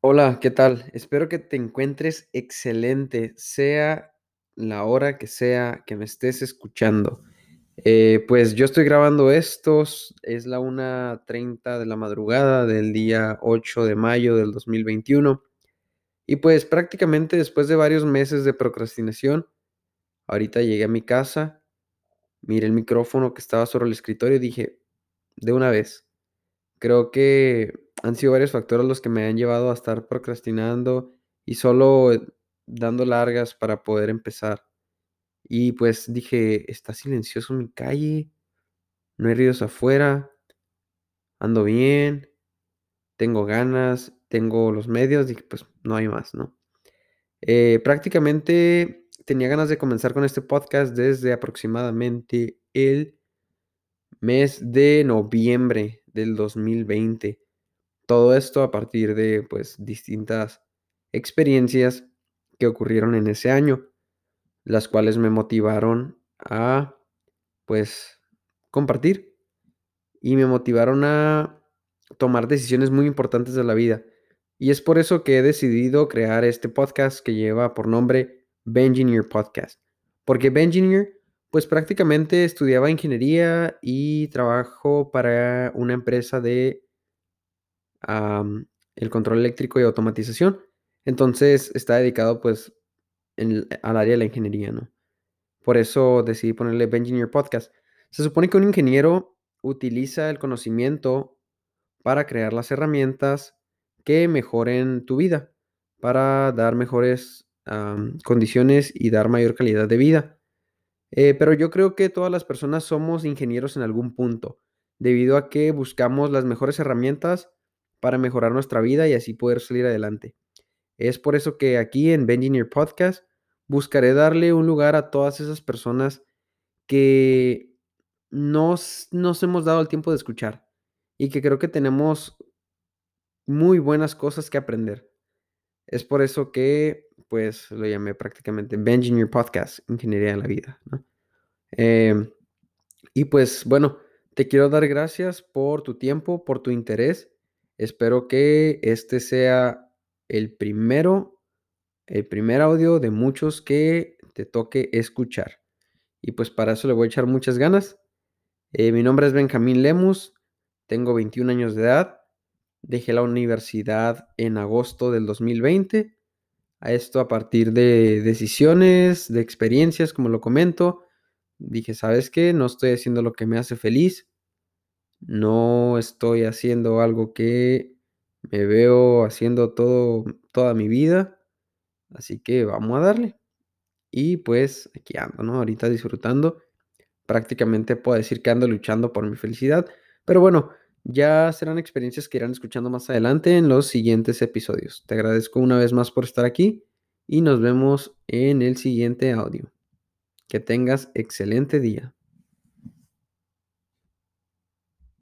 Hola, ¿qué tal? Espero que te encuentres excelente, sea la hora que sea que me estés escuchando. Eh, pues yo estoy grabando estos, es la 1.30 de la madrugada del día 8 de mayo del 2021. Y pues prácticamente después de varios meses de procrastinación, ahorita llegué a mi casa, miré el micrófono que estaba sobre el escritorio y dije, de una vez, Creo que han sido varios factores los que me han llevado a estar procrastinando y solo eh, dando largas para poder empezar. Y pues dije, está silencioso mi calle, no hay ruidos afuera, ando bien, tengo ganas, tengo los medios, dije, pues no hay más, ¿no? Eh, prácticamente tenía ganas de comenzar con este podcast desde aproximadamente el mes de noviembre del 2020. Todo esto a partir de, pues, distintas experiencias que ocurrieron en ese año, las cuales me motivaron a, pues, compartir y me motivaron a tomar decisiones muy importantes de la vida. Y es por eso que he decidido crear este podcast que lleva por nombre Bengineer Podcast. Porque Bengineer, pues prácticamente estudiaba ingeniería y trabajo para una empresa de el control eléctrico y automatización. Entonces está dedicado pues al área de la ingeniería, ¿no? Por eso decidí ponerle Engineer Podcast. Se supone que un ingeniero utiliza el conocimiento para crear las herramientas que mejoren tu vida, para dar mejores condiciones y dar mayor calidad de vida. Eh, pero yo creo que todas las personas somos ingenieros en algún punto, debido a que buscamos las mejores herramientas para mejorar nuestra vida y así poder salir adelante. Es por eso que aquí en Benjineer Podcast buscaré darle un lugar a todas esas personas que nos, nos hemos dado el tiempo de escuchar y que creo que tenemos muy buenas cosas que aprender. Es por eso que, pues, lo llamé prácticamente Benjineer Podcast, Ingeniería en la Vida. Em, y pues, bueno, te quiero dar gracias por tu tiempo, por tu interés Espero que este sea el primero, el primer audio de muchos que te toque escuchar. Y pues para eso le voy a echar muchas ganas. Eh, mi nombre es Benjamín Lemus, tengo 21 años de edad, dejé la universidad en agosto del 2020. A esto a partir de decisiones, de experiencias, como lo comento. Dije, ¿sabes qué? No estoy haciendo lo que me hace feliz no estoy haciendo algo que me veo haciendo todo, toda mi vida. Así que vamos a darle. Y pues aquí ando, ¿no? Ahorita disfrutando. Prácticamente puedo decir que ando luchando por mi felicidad. Pero bueno, ya serán experiencias que irán escuchando más adelante en los siguientes episodios. Te agradezco una vez más por estar aquí y nos vemos en el siguiente audio. Que tengas excelente día.